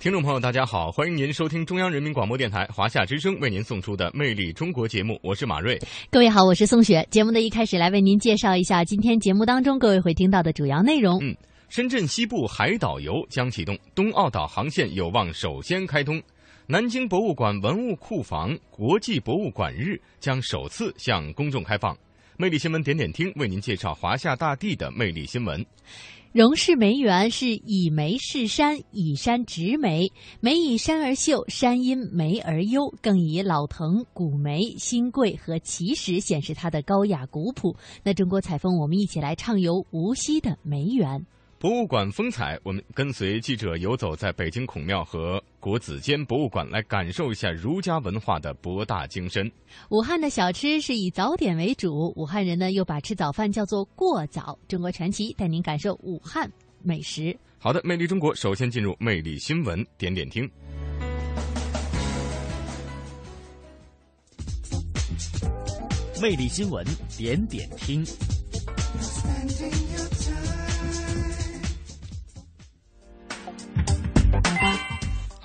听众朋友，大家好，欢迎您收听中央人民广播电台华夏之声为您送出的《魅力中国》节目，我是马瑞。各位好，我是宋雪。节目的一开始，来为您介绍一下今天节目当中各位会听到的主要内容。嗯，深圳西部海岛游将启动，东澳岛航线有望首先开通。南京博物馆文物库房国际博物馆日将首次向公众开放。魅力新闻点点听为您介绍华夏大地的魅力新闻。荣氏梅园是以梅饰山，以山植梅，梅以山而秀，山因梅而幽，更以老藤、古梅、新桂和奇石显示它的高雅古朴。那中国采风，我们一起来畅游无锡的梅园。博物馆风采，我们跟随记者游走在北京孔庙和国子监博物馆，来感受一下儒家文化的博大精深。武汉的小吃是以早点为主，武汉人呢又把吃早饭叫做过早。中国传奇带您感受武汉美食。好的，魅力中国，首先进入魅力新闻点点听。魅力新闻点点听。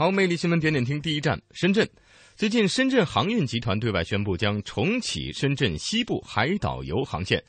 好，魅力新闻点点听第一站，深圳。最近，深圳航运集团对外宣布将重启深圳西部海岛游航线。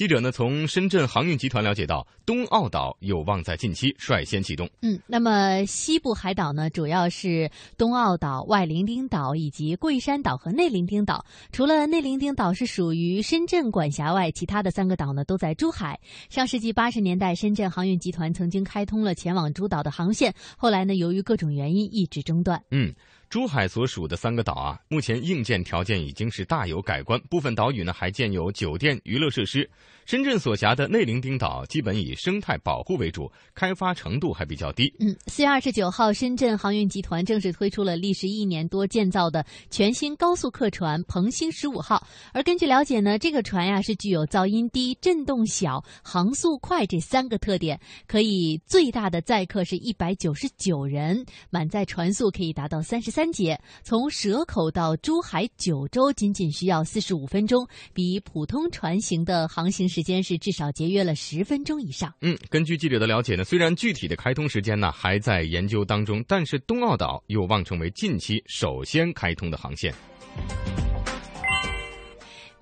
记者呢从深圳航运集团了解到，东澳岛有望在近期率先启动。嗯，那么西部海岛呢，主要是东澳岛、外伶仃岛以及桂山岛和内伶仃岛。除了内伶仃岛是属于深圳管辖外，其他的三个岛呢都在珠海。上世纪八十年代，深圳航运集团曾经开通了前往珠岛的航线，后来呢，由于各种原因一直中断。嗯，珠海所属的三个岛啊，目前硬件条件已经是大有改观，部分岛屿呢还建有酒店、娱乐设施。深圳所辖的内伶仃岛基本以生态保护为主，开发程度还比较低。嗯，四月二十九号，深圳航运集团正式推出了历时一年多建造的全新高速客船“鹏星十五号”。而根据了解呢，这个船呀是具有噪音低、震动小、航速快这三个特点，可以最大的载客是一百九十九人，满载船速可以达到三十三节。从蛇口到珠海、九州仅仅需要四十五分钟，比普通船型的航行时间是至少节约了十分钟以上。嗯，根据记者的了解呢，虽然具体的开通时间呢还在研究当中，但是东澳岛有望成为近期首先开通的航线。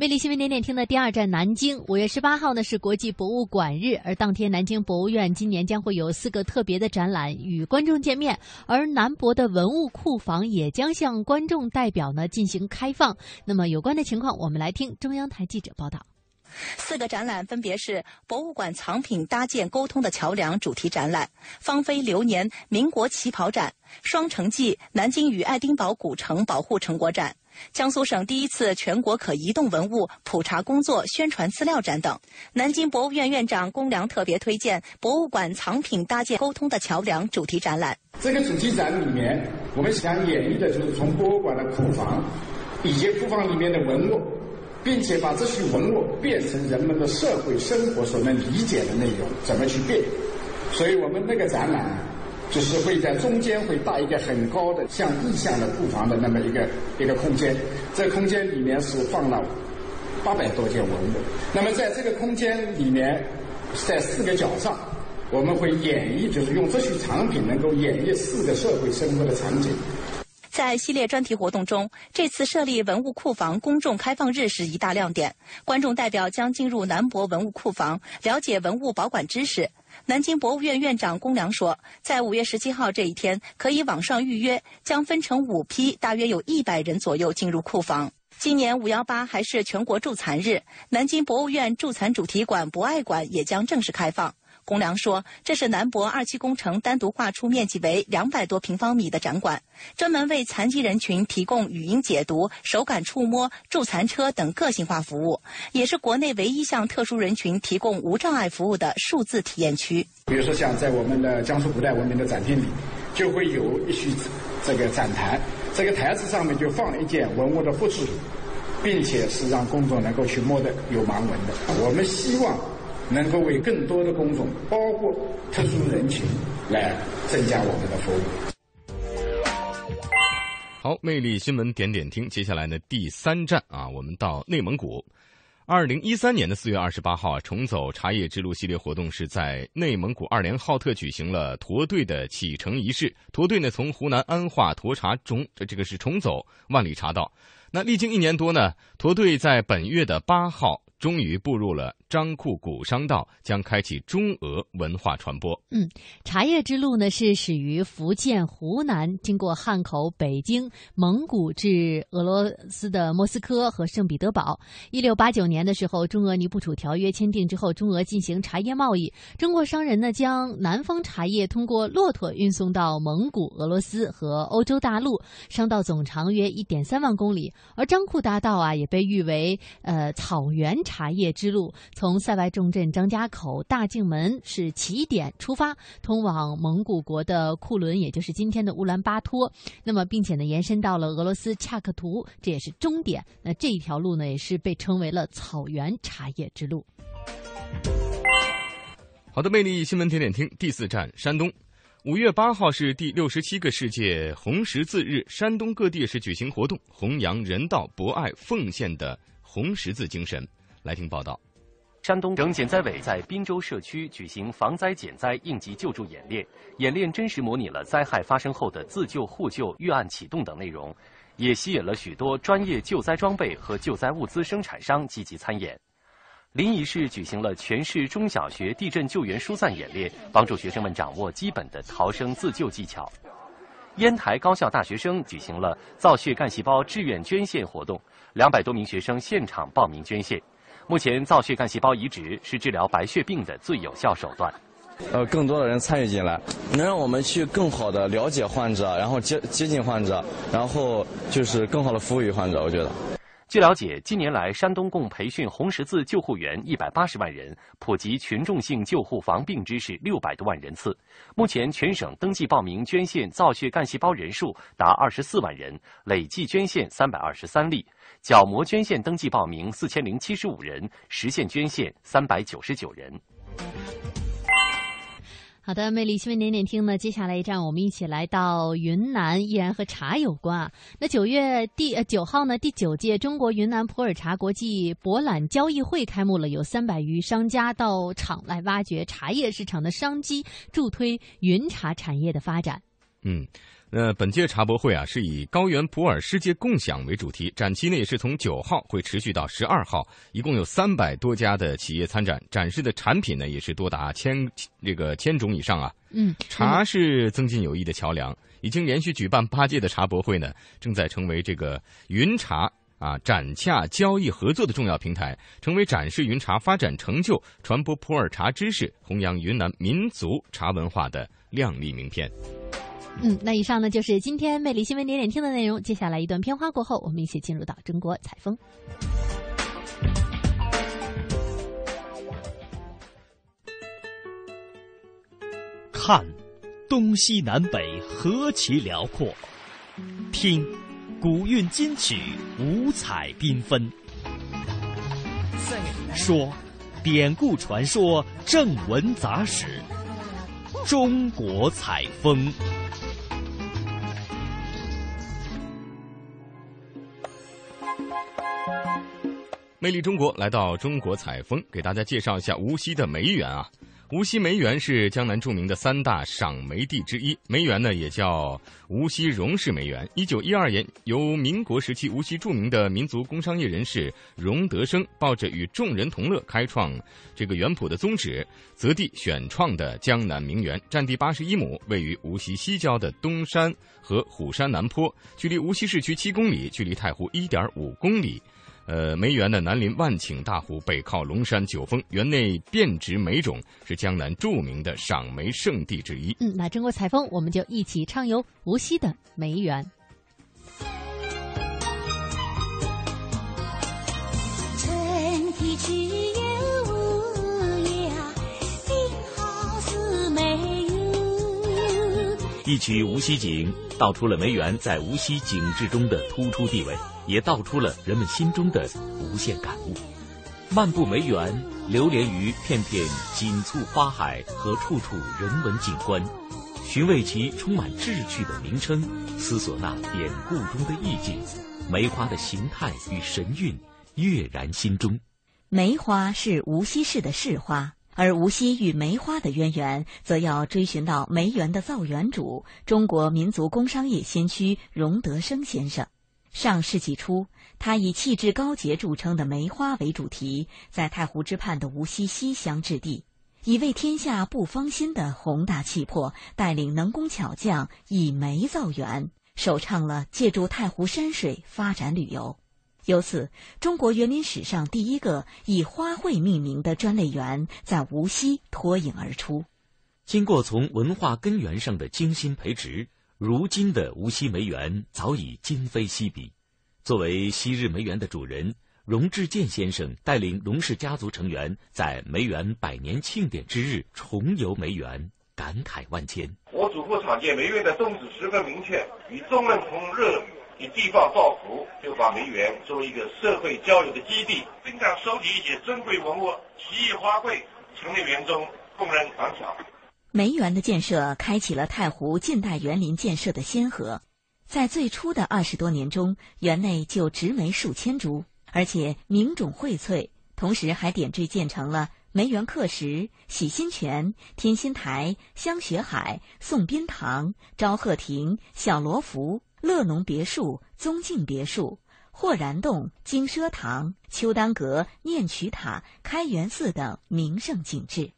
魅力新闻点点听的第二站南京，五月十八号呢是国际博物馆日，而当天南京博物院今年将会有四个特别的展览与观众见面，而南博的文物库房也将向观众代表呢进行开放。那么有关的情况，我们来听中央台记者报道。四个展览分别是博物馆藏品搭建沟通的桥梁主题展览、芳菲流年民国旗袍展、双城记南京与爱丁堡古城保护成果展。江苏省第一次全国可移动文物普查工作宣传资料展等。南京博物院院长龚良特别推荐博物馆藏品搭建沟通的桥梁主题展览。这个主题展里面，我们想演绎的就是从博物馆的库房以及库房里面的文物，并且把这些文物变成人们的社会生活所能理解的内容，怎么去变。所以我们那个展览，就是会在中间会搭一个很高的像意象的库房的那么一个一个空间，这空间里面是放了八百多件文物。那么在这个空间里面，在四个角上，我们会演绎，就是用这些藏品能够演绎四个社会生活的场景。在系列专题活动中，这次设立文物库房公众开放日是一大亮点。观众代表将进入南博文物库房，了解文物保管知识。南京博物院院长龚良说，在五月十七号这一天可以网上预约，将分成五批，大约有一百人左右进入库房。今年五幺八还是全国助残日，南京博物院助残主题馆博爱馆也将正式开放。龚良说，这是南博二期工程单独划出面积为两百多平方米的展馆，专门为残疾人群提供语音解读、手感触摸、助残车等个性化服务，也是国内唯一向特殊人群提供无障碍服务的数字体验区。比如说，像在我们的江苏古代文明的展厅里，就会有一区这个展台，这个台子上面就放了一件文物的复制品，并且是让公众能够去摸的有盲文的。我们希望。能够为更多的公众，包括特殊人群，来增加我们的服务。好，魅力新闻点点听，接下来呢第三站啊，我们到内蒙古。二零一三年的四月二十八号啊，重走茶叶之路系列活动是在内蒙古二连浩特举行了驼队的启程仪式。驼队呢从湖南安化沱茶中，这个是重走万里茶道。那历经一年多呢，驼队在本月的八号。终于步入了张库古商道，将开启中俄文化传播。嗯，茶叶之路呢是始于福建、湖南，经过汉口、北京、蒙古至俄罗斯的莫斯科和圣彼得堡。一六八九年的时候，中俄尼布楚条约签订之后，中俄进行茶叶贸易。中国商人呢将南方茶叶通过骆驼运送到蒙古、俄罗斯和欧洲大陆，商道总长约一点三万公里。而张库大道啊，也被誉为呃草原。茶叶之路从塞外重镇张家口大境门是起点出发，通往蒙古国的库伦，也就是今天的乌兰巴托。那么，并且呢，延伸到了俄罗斯恰克图，这也是终点。那这一条路呢，也是被称为了草原茶叶之路。好的，魅力新闻点点听第四站山东，五月八号是第六十七个世界红十字日，山东各地是举行活动，弘扬人道、博爱、奉献的红十字精神。来听报道。山东省减灾委在滨州社区举行防灾减灾应急救助演练，演练真实模拟了灾害发生后的自救互救、预案启动等内容，也吸引了许多专业救灾装备和救灾物资生产商积极参演。临沂市举行了全市中小学地震救援疏散演练，帮助学生们掌握基本的逃生自救技巧。烟台高校大学生举行了造血干细胞志愿捐献活动，两百多名学生现场报名捐献。目前，造血干细胞移植是治疗白血病的最有效手段。呃，更多的人参与进来，能让我们去更好的了解患者，然后接接近患者，然后就是更好的服务于患者。我觉得。据了解，近年来山东共培训红十字救护员一百八十万人，普及群众性救护防病知识六百多万人次。目前，全省登记报名捐献造血干细胞人数达二十四万人，累计捐献三百二十三例；角膜捐献登记报名四千零七十五人，实现捐献三百九十九人。好的，魅力新闻点点听呢。接下来一站，我们一起来到云南，依然和茶有关啊。那九月第呃九号呢，第九届中国云南普洱茶国际博览交易会开幕了，有三百余商家到场来挖掘茶叶市场的商机，助推云茶产业的发展。嗯。那本届茶博会啊，是以高原普洱世界共享为主题，展期呢也是从九号会持续到十二号，一共有三百多家的企业参展，展示的产品呢也是多达千这个千种以上啊。嗯，茶是增进友谊的桥梁，已经连续举办八届的茶博会呢，正在成为这个云茶啊展洽交易合作的重要平台，成为展示云茶发展成就、传播普洱茶知识、弘扬云南民族茶文化的亮丽名片。嗯，那以上呢就是今天魅力新闻点点听的内容。接下来一段片花过后，我们一起进入到中国采风。看，东西南北何其辽阔；听，古韵金曲五彩缤纷；说，典故传说正文杂史。中国采风。魅力中国来到中国采风，给大家介绍一下无锡的梅园啊。无锡梅园是江南著名的三大赏梅地之一，梅园呢也叫无锡荣氏梅园。一九一二年，由民国时期无锡著名的民族工商业人士荣德生抱着与众人同乐、开创这个园圃的宗旨，择地选创的江南名园，占地八十一亩，位于无锡西郊的东山和虎山南坡，距离无锡市区七公里，距离太湖一点五公里。呃，梅园的南临万顷大湖，北靠龙山九峰，园内遍植梅种，是江南著名的赏梅圣地之一。嗯，那中国采风，我们就一起畅游无锡的梅园。一曲《无锡景》，道出了梅园在无锡景致中的突出地位，也道出了人们心中的无限感悟。漫步梅园，流连于片片锦簇花海和处处人文景观，寻味其充满志趣的名称，思索那典故中的意境，梅花的形态与神韵跃然心中。梅花是无锡市的市花，而无锡与梅花的渊源，则要追寻到梅园的造园主——中国民族工商业先驱荣德生先生。上世纪初，他以气质高洁著称的梅花为主题，在太湖之畔的无锡西乡置地，以为天下不芳心的宏大气魄，带领能工巧匠以梅造园，首创了借助太湖山水发展旅游。由此，中国园林史上第一个以花卉命名的专类园在无锡脱颖而出。经过从文化根源上的精心培植。如今的无锡梅园早已今非昔比。作为昔日梅园的主人，荣志健先生带领荣氏家族成员在梅园百年庆典之日重游梅园，感慨万千。我祖父创建梅园的宗旨十分明确：与众人同乐，与地方造福，就把梅园作为一个社会交流的基地，并常收集一些珍贵文物、奇异花卉，陈列园中供人赏巧。梅园的建设开启了太湖近代园林建设的先河，在最初的二十多年中，园内就植梅数千株，而且名种荟萃，同时还点缀建成了梅园刻石、洗心泉、天心台、香雪海、宋宾堂、昭鹤亭、小罗浮、乐农别墅、宗敬别墅、霍然洞、金奢堂、秋丹阁、念曲塔、开元寺等名胜景致。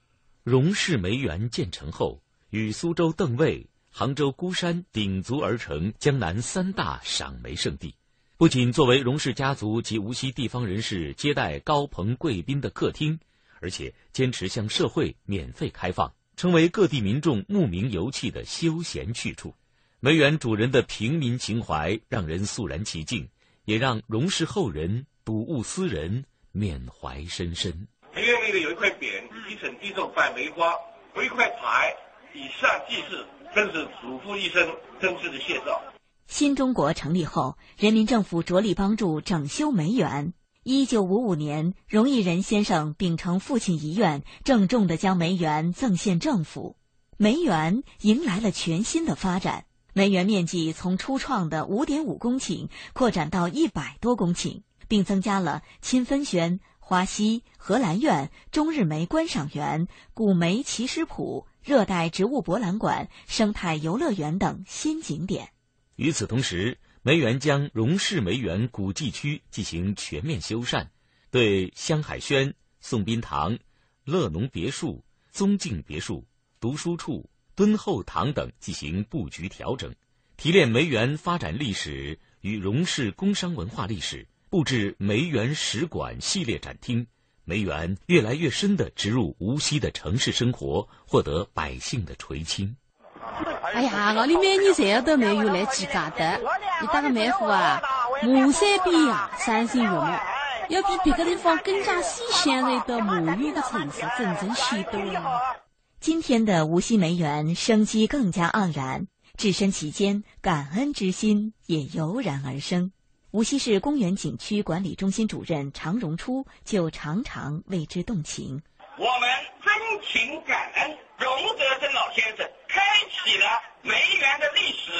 荣氏梅园建成后，与苏州邓尉、杭州孤山鼎足而成江南三大赏梅圣地。不仅作为荣氏家族及无锡地方人士接待高朋贵宾的客厅，而且坚持向社会免费开放，成为各地民众慕名游憩的休闲去处。梅园主人的平民情怀让人肃然起敬，也让荣氏后人睹物思人，缅怀深深。梅园内的有一块匾。一层地种摆梅花，有一块牌，以善济世，更是祖父一生真挚的谢照。新中国成立后，人民政府着力帮助整修梅园。一九五五年，荣毅仁先生秉承父亲遗愿，郑重地将梅园赠献政府。梅园迎来了全新的发展，梅园面积从初创的五点五公顷扩展到一百多公顷，并增加了亲分轩。花溪、荷兰苑、中日梅观赏园、古梅奇石谱、热带植物博览馆、生态游乐园等新景点。与此同时，梅园将荣氏梅园古迹区进行全面修缮，对香海轩、宋宾堂、乐农别墅、宗敬别墅、读书处、敦厚堂等进行布局调整，提炼梅园发展历史与荣氏工商文化历史。布置梅园史馆系列展厅，梅园越来越深地植入无锡的城市生活，获得百姓的垂青。哎呀，我里每年侪要到梅园来几家的，你打个梅花啊，马山边呀，赏心悦目，要比别个地方更加新鲜的一道梅园的城市，真正显多了。今天的无锡梅园生机更加盎然，置身其间，感恩之心也油然而生。无锡市公园景区管理中心主任常荣初就常常为之动情。我们真情感恩荣德生老先生，开启了梅园的历史。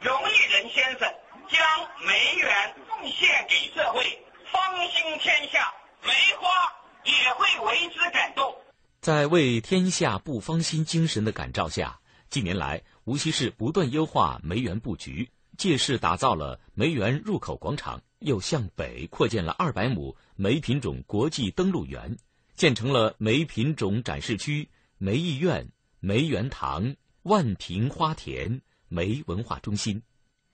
荣毅仁先生将梅园奉献给社会，芳心天下，梅花也会为之感动。在为天下不芳心精神的感召下，近年来无锡市不断优化梅园布局。借势打造了梅园入口广场，又向北扩建了二百亩梅品种国际登陆园，建成了梅品种展示区、梅艺苑、梅园堂、万平花田、梅文化中心。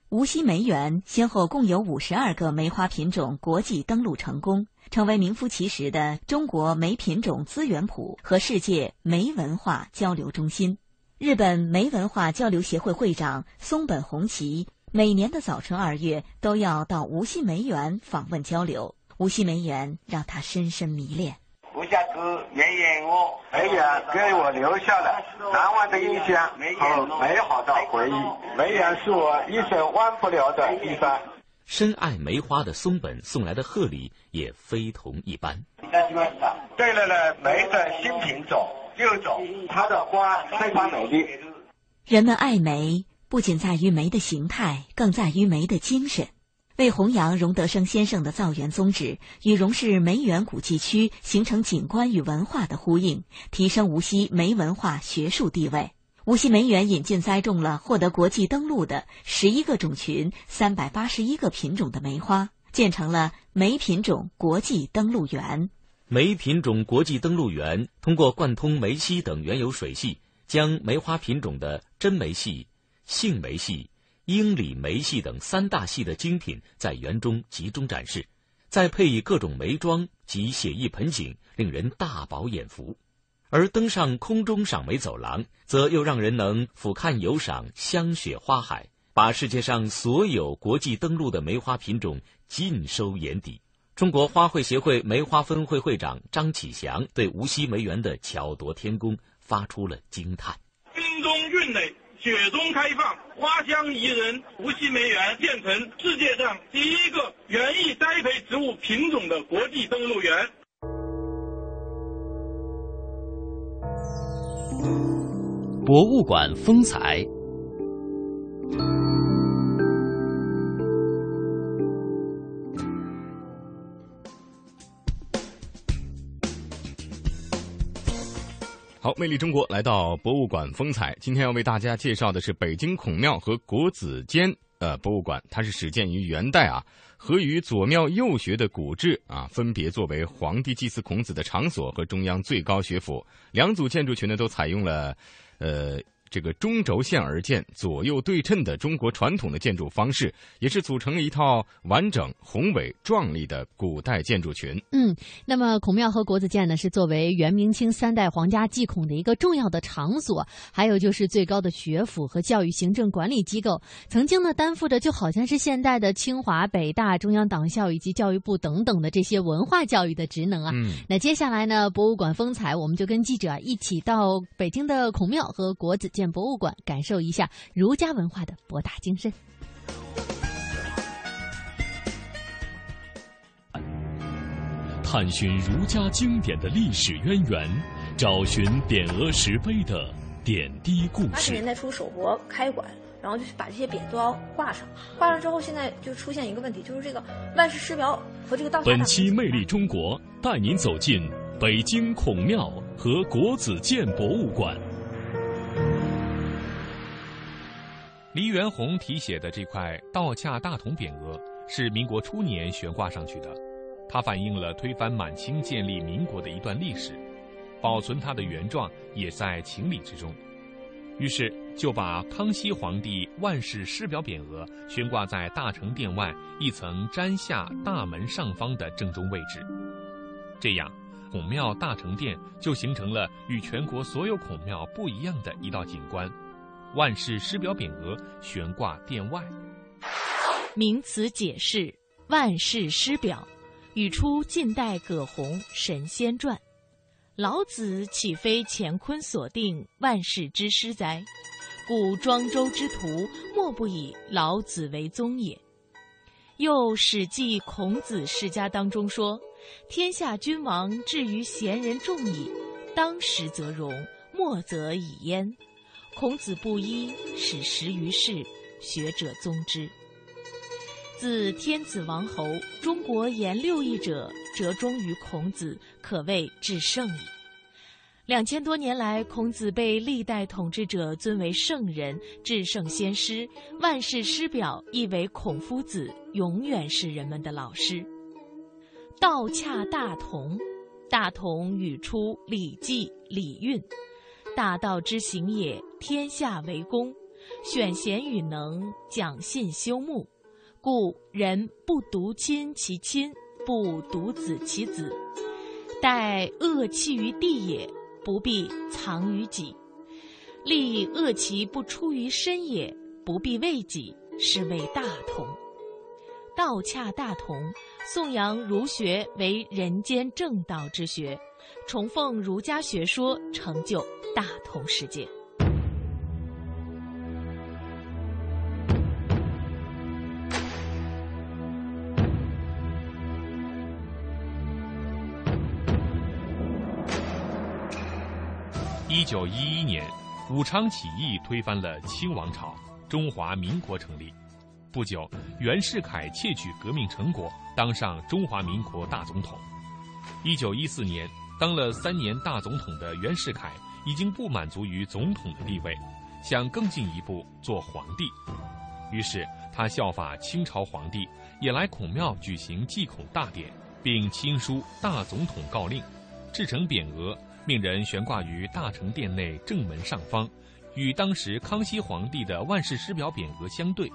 无锡梅园先后共有五十二个梅花品种国际登录成功，成为名副其实的中国梅品种资源谱和世界梅文化交流中心。日本梅文化交流协会会长松本弘奇每年的早春二月都要到无锡梅园访问交流，无锡梅园让他深深迷恋。无下子绵延我梅园给我留下了难忘的印象和美好的回忆。梅园是我一生忘不了的地方。深爱梅花的松本送来的贺礼也非同一般。对了了，梅的新品种六种，它的花非常美丽。人们爱梅，不仅在于梅的形态，更在于梅的精神。为弘扬荣德生先生的造园宗旨，与荣氏梅园古迹区形成景观与文化的呼应，提升无锡梅文化学术地位。无锡梅园引进栽种了获得国际登录的十一个种群、三百八十一个品种的梅花，建成了梅品种国际登录园。梅品种国际登录园通过贯通梅溪等原有水系，将梅花品种的真梅系、杏梅系。英里梅系等三大系的精品在园中集中展示，再配以各种梅庄及写意盆景，令人大饱眼福。而登上空中赏梅走廊，则又让人能俯瞰游赏香雪花海，把世界上所有国际登陆的梅花品种尽收眼底。中国花卉协会梅花分会会长张启祥对无锡梅园的巧夺天工发出了惊叹：冰中韵美。雪中开放，花香宜人。无锡梅园建成世界上第一个园艺栽培植物品种的国际登陆园。博物馆风采。好，魅力中国来到博物馆风采。今天要为大家介绍的是北京孔庙和国子监呃博物馆，它是始建于元代啊，和与左庙右学的古制啊，分别作为皇帝祭祀孔子的场所和中央最高学府。两组建筑群呢，都采用了呃。这个中轴线而建、左右对称的中国传统的建筑方式，也是组成了一套完整、宏伟、壮丽的古代建筑群。嗯，那么孔庙和国子监呢，是作为元、明清三代皇家祭孔的一个重要的场所，还有就是最高的学府和教育行政管理机构，曾经呢担负着就好像是现代的清华、北大、中央党校以及教育部等等的这些文化教育的职能啊。嗯，那接下来呢，博物馆风采，我们就跟记者一起到北京的孔庙和国子监。博物馆感受一下儒家文化的博大精深，探寻儒家经典的历史渊源，找寻匾额石碑的点滴故事八十年。代初首博开馆，然后就把这些匾都要挂上，挂上之后，现在就出现一个问题，就是这个万世师表和这个道本期《魅力中国》带您走进北京孔庙和国子监博物馆。黎元洪题写的这块道洽大同匾额是民国初年悬挂上去的，它反映了推翻满清、建立民国的一段历史，保存它的原状也在情理之中。于是就把康熙皇帝万世师表匾额悬挂在大成殿外一层檐下大门上方的正中位置，这样孔庙大成殿就形成了与全国所有孔庙不一样的一道景观。万世师表匾额悬挂殿外。名词解释：万世师表，语出晋代葛洪《神仙传》。老子岂非乾坤所定万世之师哉？故庄周之徒莫不以老子为宗也。又《史记·孔子世家》当中说：“天下君王至于贤人众矣，当时则荣，末则已焉。”孔子不一，使十余世，学者宗之。自天子王侯，中国言六艺者，折中于孔子，可谓至圣矣。两千多年来，孔子被历代统治者尊为圣人、至圣先师，万世师表亦为孔夫子永远是人们的老师。道洽大同，大同语出《礼记·礼运》。大道之行也，天下为公。选贤与能，讲信修睦。故人不独亲其亲，不独子其子。待恶弃于地也，不必藏于己；立恶其不出于身也，不必为己，是谓大同。道洽大同，颂扬儒学为人间正道之学，崇奉儒家学说，成就大同世界。一九一一年，武昌起义推翻了清王朝，中华民国成立。不久，袁世凯窃取革命成果，当上中华民国大总统。一九一四年，当了三年大总统的袁世凯已经不满足于总统的地位，想更进一步做皇帝。于是，他效法清朝皇帝，也来孔庙举行祭孔大典，并亲书《大总统诰令》，制成匾额。命人悬挂于大成殿内正门上方，与当时康熙皇帝的万世师表匾额相对。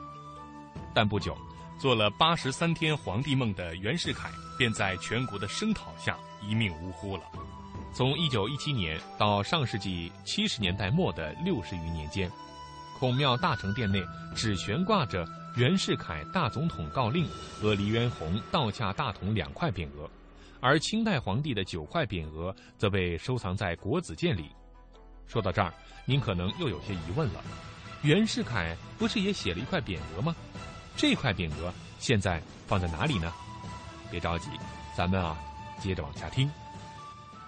但不久，做了八十三天皇帝梦的袁世凯，便在全国的声讨下一命呜呼了。从一九一七年到上世纪七十年代末的六十余年间，孔庙大成殿内只悬挂着袁世凯大总统诰令和黎元洪道洽大同两块匾额。而清代皇帝的九块匾额则被收藏在国子监里。说到这儿，您可能又有些疑问了：袁世凯不是也写了一块匾额吗？这块匾额现在放在哪里呢？别着急，咱们啊，接着往下听。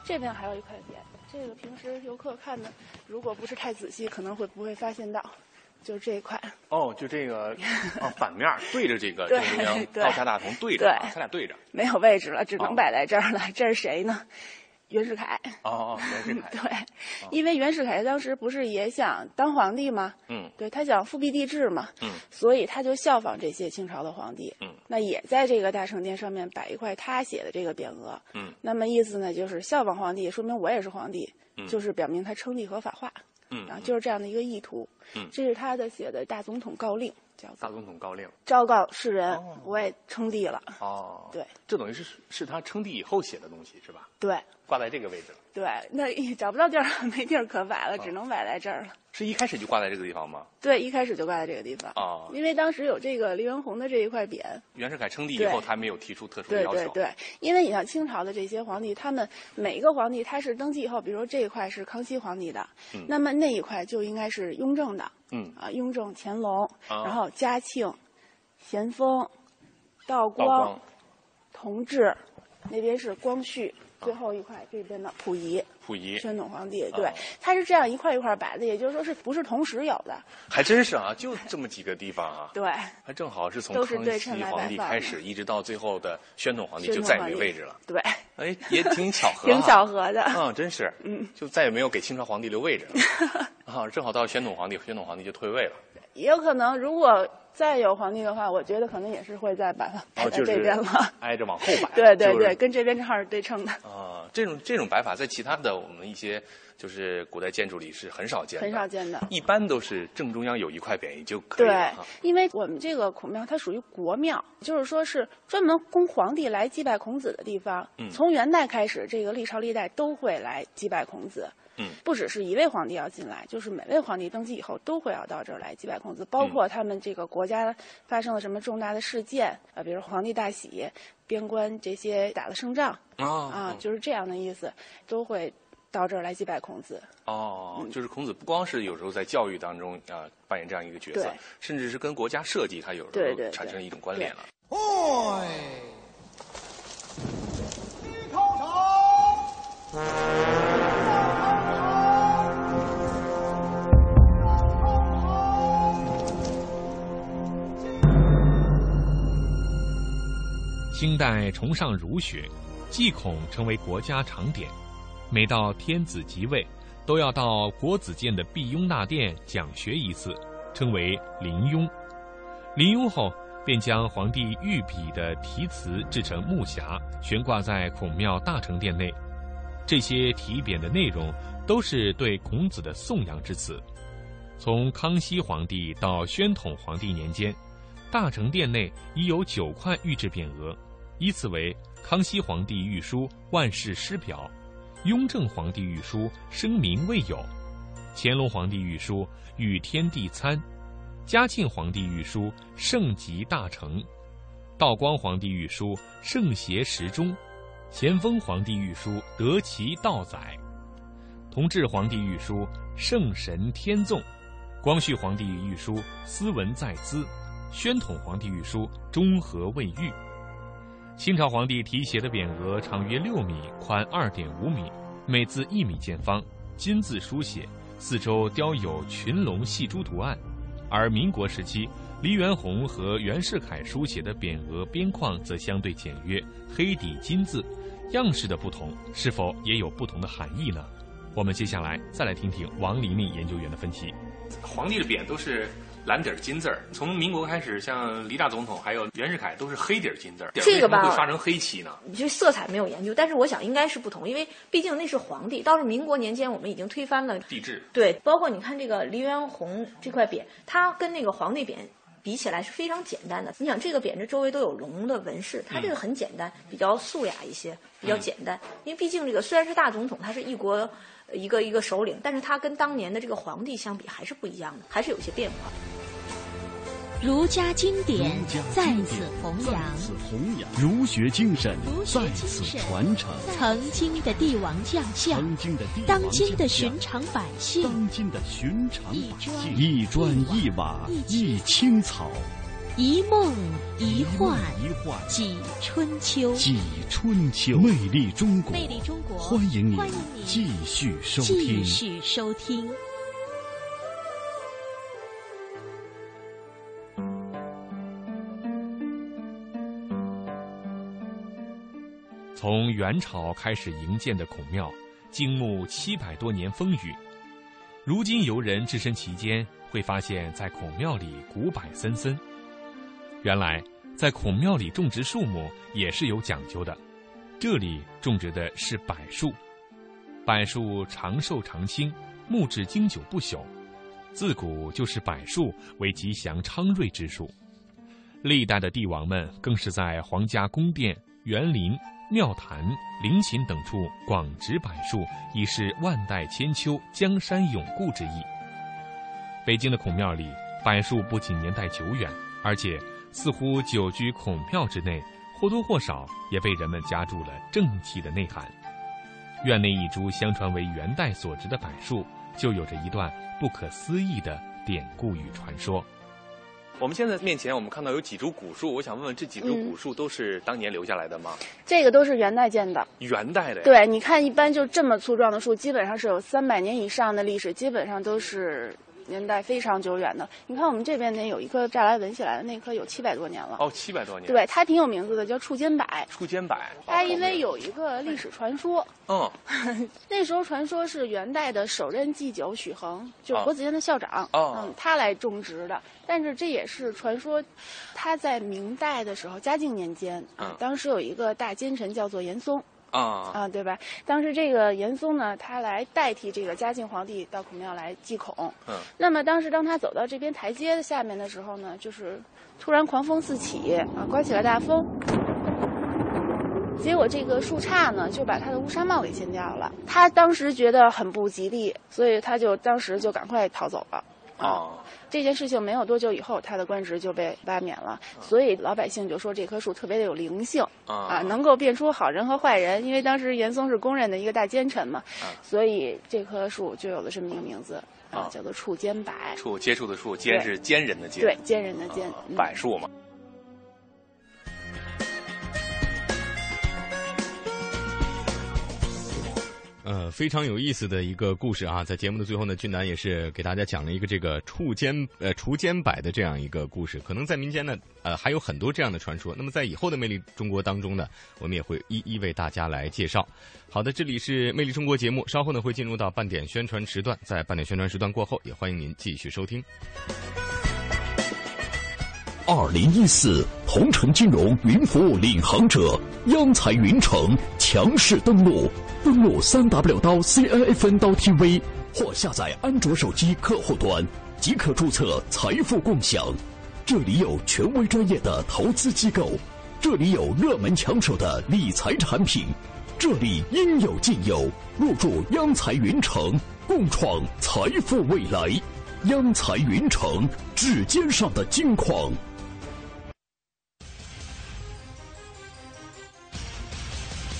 这边还有一块匾，这个平时游客看的，如果不是太仔细，可能会不会发现到。就这一块哦，就这个 哦，反面对着这个正中央道家大同对着，他俩对着，没有位置了，只能摆在这儿了。这是谁呢？袁世凯。哦哦，袁世凯。对，因为袁世凯当时不是也想当皇帝吗？嗯。对他想复辟帝制嘛。嗯。所以他就效仿这些清朝的皇帝。嗯。那也在这个大成殿上面摆一块他写的这个匾额。嗯。那么意思呢，就是效仿皇帝，说明我也是皇帝，嗯、就是表明他称帝合法化。嗯，然后就是这样的一个意图。嗯，这是他的写的大总统告令，叫大总统诰令，昭告世人，我也称帝了。哦，对，这等于是是他称帝以后写的东西是吧？对，挂在这个位置了。对，那找不到地儿，没地儿可摆了，只能摆在这儿了。是一开始就挂在这个地方吗？对，一开始就挂在这个地方。哦，因为当时有这个黎元洪的这一块匾。袁世凯称帝以后，他没有提出特殊的要求。对对对，因为你像清朝的这些皇帝，他们每一个皇帝他是登基以后，比如说这一块是康熙皇帝的，嗯、那么那一块就应该是雍正的。嗯。啊，雍正、乾隆，啊、然后嘉庆、咸丰、道光、同治，那边是光绪。最后一块这边的溥仪，溥仪，宣统皇帝，对，他是这样一块一块摆的，也就是说是不是同时有的？还真是啊，就这么几个地方啊。对，还正好是从康熙皇帝开始，一直到最后的宣统皇帝就再也没位置了。对，哎，也挺巧合，挺巧合的。嗯，真是，嗯，就再也没有给清朝皇帝留位置了。啊，正好到宣统皇帝，宣统皇帝就退位了。也有可能，如果再有皇帝的话，我觉得可能也是会再把它摆在这边了，挨着往后摆。对对对，跟这边正好是对称的。啊，这种这种摆法在其他的我们一些就是古代建筑里是很少见的，很少见的。一般都是正中央有一块匾就可以了。对，因为我们这个孔庙它属于国庙，就是说是专门供皇帝来祭拜孔子的地方。嗯，从元代开始，这个历朝历代都会来祭拜孔子。嗯，不只是一位皇帝要进来，就是每位皇帝登基以后都会要到这儿来祭拜孔子，包括他们这个国家发生了什么重大的事件啊，比如皇帝大喜、边关这些打了胜仗啊啊，就是这样的意思，都会到这儿来祭拜孔子。哦，就是孔子不光是有时候在教育当中啊扮演这样一个角色，甚至是跟国家设计，他有时候产生一种关联了。哎，清代崇尚儒学，祭孔成为国家常典。每到天子即位，都要到国子监的辟雍大殿讲学一次，称为临雍。临雍后，便将皇帝御笔的题词制成木匣，悬挂在孔庙大成殿内。这些题匾的内容都是对孔子的颂扬之词。从康熙皇帝到宣统皇帝年间，大成殿内已有九块御制匾额，依次为康熙皇帝御书“万世师表”，雍正皇帝御书“声名未有”，乾隆皇帝御书“与天地参”，嘉庆皇帝御书“圣极大成”，道光皇帝御书“圣协时中”，咸丰皇帝御书“得其道载”，同治皇帝御书“圣神天纵”，光绪皇帝御书“斯文在兹”，宣统皇帝御书“中和未遇”。清朝皇帝题写的匾额长约六米，宽二点五米，每字一米见方，金字书写，四周雕有群龙戏珠图案。而民国时期，黎元洪和袁世凯书写的匾额边框则相对简约，黑底金字，样式的不同，是否也有不同的含义呢？我们接下来再来听听王黎明研究员的分析。皇帝的匾都是。蓝底儿金字儿，从民国开始，像黎大总统还有袁世凯都是黑底儿金字儿。这个吧，会刷成黑漆呢？你这色彩没有研究，但是我想应该是不同，因为毕竟那是皇帝。倒是民国年间，我们已经推翻了帝制。对，包括你看这个黎元洪这块匾，它跟那个皇帝匾比起来是非常简单的。你想这个匾这周围都有龙的纹饰，它这个很简单，比较素雅一些，比较简单。因为毕竟这个虽然是大总统，他是一国一个一个首领，但是他跟当年的这个皇帝相比还是不一样的，还是有些变化。儒家经典在此弘扬，儒学精神在此传承。曾经的帝王将相，当今的寻常百姓，当今的寻常百姓，一砖一瓦一青草，一梦一幻几春秋。几春秋，魅力中国，魅力中国，欢迎你继续收听。继续收听。从元朝开始营建的孔庙，经历七百多年风雨，如今游人置身其间，会发现，在孔庙里古柏森森。原来，在孔庙里种植树木也是有讲究的，这里种植的是柏树，柏树长寿长青，木质经久不朽，自古就是柏树为吉祥昌瑞之树，历代的帝王们更是在皇家宫殿、园林。庙坛、陵寝等处广植柏树，以示万代千秋、江山永固之意。北京的孔庙里，柏树不仅年代久远，而且似乎久居孔庙之内，或多或少也被人们加注了正气的内涵。院内一株相传为元代所植的柏树，就有着一段不可思议的典故与传说。我们现在面前，我们看到有几株古树，我想问问，这几株古树都是当年留下来的吗？这个都是元代建的。元代的。对，你看，一般就这么粗壮的树，基本上是有三百年以上的历史，基本上都是。年代非常久远的，你看我们这边呢有一棵栅栏纹起来的那棵有七百多年了。哦，七百多年。对，它挺有名字的，叫触肩柏。触肩柏。它因为有一个历史传说。嗯。那时候传说是元代的首任祭酒许衡，就是国子监的校长。哦。嗯，他来种植的，但是这也是传说。他在明代的时候，嘉靖年间啊，当时有一个大奸臣叫做严嵩。啊啊，对吧？当时这个严嵩呢，他来代替这个嘉靖皇帝到孔庙来祭孔。嗯。那么当时当他走到这边台阶的下面的时候呢，就是突然狂风四起啊，刮起了大风。结果这个树杈呢，就把他的乌纱帽给掀掉了。他当时觉得很不吉利，所以他就当时就赶快逃走了。啊。这件事情没有多久以后，他的官职就被罢免了。所以老百姓就说这棵树特别的有灵性啊，能够辨出好人和坏人。因为当时严嵩是公认的一个大奸臣嘛，所以这棵树就有了这么一个名字啊，叫做触肩柏。触接触的触，肩是奸人的奸。对，奸人的奸。柏树嘛。呃，非常有意思的一个故事啊！在节目的最后呢，俊南也是给大家讲了一个这个触肩呃除肩柏的这样一个故事。可能在民间呢，呃，还有很多这样的传说。那么在以后的《魅力中国》当中呢，我们也会一一为大家来介绍。好的，这里是《魅力中国》节目，稍后呢会进入到半点宣传时段，在半点宣传时段过后，也欢迎您继续收听。二零一四同城金融云服务领航者央财云城强势登陆，登录三 w 刀 c n f n 刀 tv 或下载安卓手机客户端即可注册财富共享。这里有权威专业的投资机构，这里有热门抢手的理财产品，这里应有尽有。入驻央财云城，共创财富未来。央财云城，指尖上的金矿。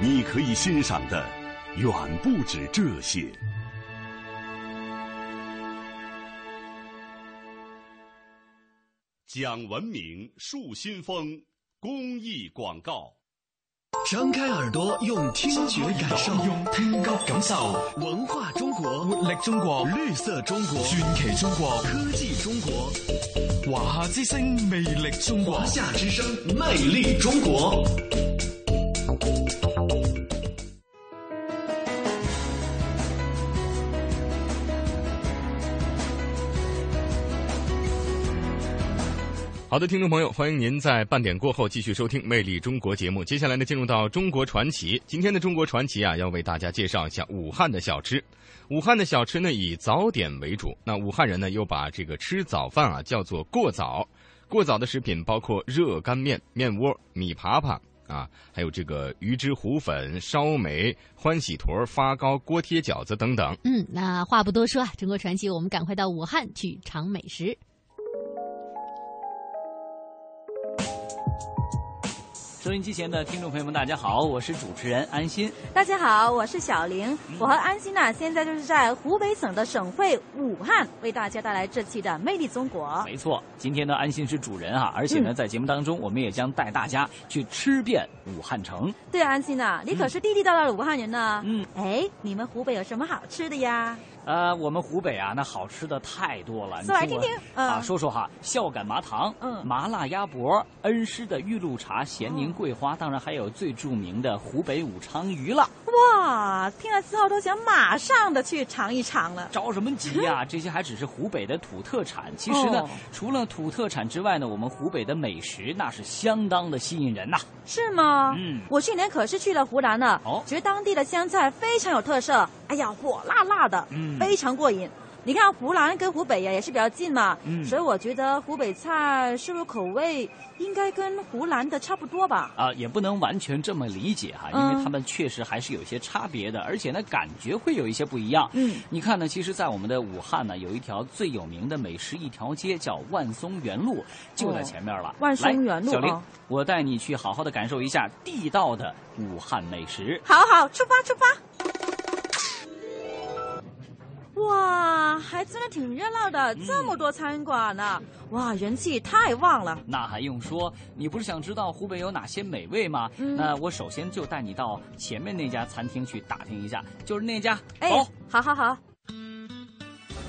你可以欣赏的远不止这些。讲文明树新风公益广告。张开耳朵，用听觉感受，用聽覺感受文化中國，活力中國，綠色中國，傳奇中國，科技中國。華夏之聲，魅力中國。華夏之聲，魅力中國。好的，听众朋友，欢迎您在半点过后继续收听《魅力中国》节目。接下来呢，进入到中国传奇。今天的中国传奇啊，要为大家介绍一下武汉的小吃。武汉的小吃呢，以早点为主。那武汉人呢，又把这个吃早饭啊叫做过早。过早的食品包括热干面、面窝、米爬爬啊，还有这个鱼汁糊粉、烧梅、欢喜坨、发糕、锅贴饺子等等。嗯，那话不多说啊，中国传奇，我们赶快到武汉去尝美食。收音机前的听众朋友们，大家好，我是主持人安心。大家好，我是小玲。我和安心呢，现在就是在湖北省的省会武汉，为大家带来这期的《魅力中国》。没错，今天呢，安心是主人啊，而且呢，在节目当中，我们也将带大家去吃遍武汉城。对，安心呐，你可是地地道道的武汉人呢。嗯，哎，你们湖北有什么好吃的呀？呃，我们湖北啊，那好吃的太多了。说来听听啊，说说哈，孝感麻糖，嗯，麻辣鸭脖，恩施的玉露茶，咸宁桂花，当然还有最著名的湖北武昌鱼了。哇，听了之后都想马上的去尝一尝了。着什么急呀？这些还只是湖北的土特产。其实呢，除了土特产之外呢，我们湖北的美食那是相当的吸引人呐。是吗？嗯，我去年可是去了湖南呢，哦，觉得当地的湘菜非常有特色。哎呀，火辣辣的，嗯，非常过瘾。你看湖南跟湖北呀也是比较近嘛，嗯，所以我觉得湖北菜是不是口味应该跟湖南的差不多吧？啊，也不能完全这么理解哈，因为他们确实还是有一些差别的，而且呢感觉会有一些不一样。嗯，你看呢，其实，在我们的武汉呢，有一条最有名的美食一条街叫万松园路，就在前面了。万松园路，小林，我带你去好好的感受一下地道的武汉美食。好好，出发，出发。哇，还真的挺热闹的，这么多餐馆呢！哇，人气太旺了。那还用说？你不是想知道湖北有哪些美味吗？那我首先就带你到前面那家餐厅去打听一下，就是那家。哎，好好好。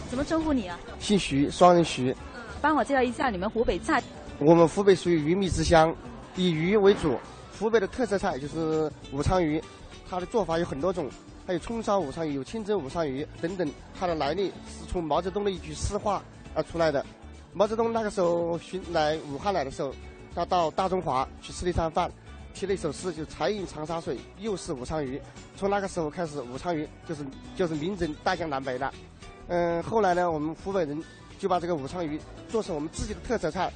怎么称呼你啊？姓徐，双人徐。帮我介绍一下你们湖北菜。我们湖北属于鱼米之乡，以鱼为主。湖北的特色菜就是武昌鱼，它的做法有很多种。还有葱烧武昌鱼、有清蒸武昌鱼等等。它的来历是从毛泽东的一句诗话而出来的。毛泽东那个时候寻来武汉来的时候，他到大中华去吃了一餐饭，题了一首诗，就“才饮长沙水，又是武昌鱼”。从那个时候开始，武昌鱼就是就是名震大江南北的。嗯，后来呢，我们湖北人就把这个武昌鱼做成我们自己的特色菜。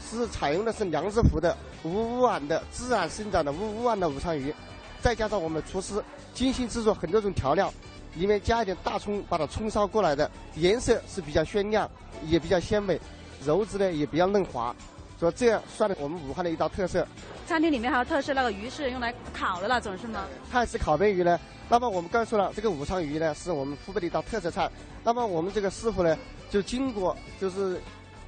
是采用的是梁子湖的无污染的自然生长的无污染的武昌鱼，再加上我们厨师精心制作很多种调料，里面加一点大葱，把它葱烧过来的，颜色是比较鲜亮，也比较鲜美，肉质呢也比较嫩滑，所以这样算是我们武汉的一道特色。餐厅里面还有特色那个鱼是用来烤的那种是吗？泰式烤鳜鱼呢？那么我们刚说了，这个武昌鱼呢是我们湖北的一道特色菜。那么我们这个师傅呢，就经过就是。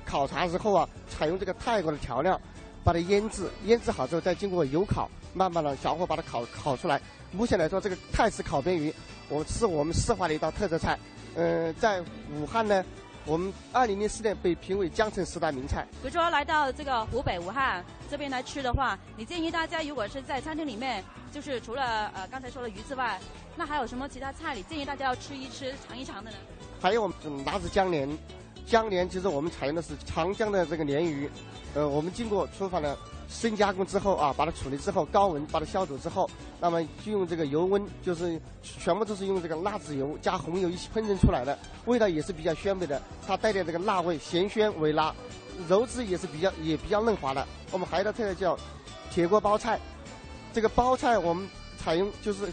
考察之后啊，采用这个泰国的调料，把它腌制，腌制好之后再经过油烤，慢慢的小火把它烤烤出来。目前来说，这个泰式烤鳜鱼，我是我们四川的一道特色菜。嗯，在武汉呢，我们二零零四年被评为江城十大名菜。比如说来到这个湖北武汉这边来吃的话，你建议大家如果是在餐厅里面，就是除了呃刚才说的鱼之外，那还有什么其他菜你建议大家要吃一吃、尝一尝的呢？还有我们辣子江鲢。江鲢其实我们采用的是长江的这个鲢鱼，呃，我们经过厨房的深加工之后啊，把它处理之后，高温把它消毒之后，那么就用这个油温，就是全部都是用这个辣子油加红油一起烹饪出来的，味道也是比较鲜美的，它带点这个辣味，咸鲜微辣，肉质也是比较也比较嫩滑的。我们还有一道菜叫铁锅包菜，这个包菜我们采用就是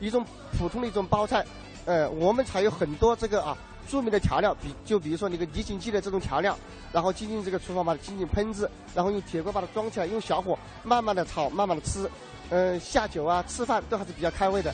一种普通的一种包菜，呃，我们采用很多这个啊。著名的调料，比就比如说那个离心机的这种调料，然后进行这个厨房把它进行烹制，然后用铁锅把它装起来，用小火慢慢的炒，慢慢的吃，嗯，下酒啊，吃饭都还是比较开胃的。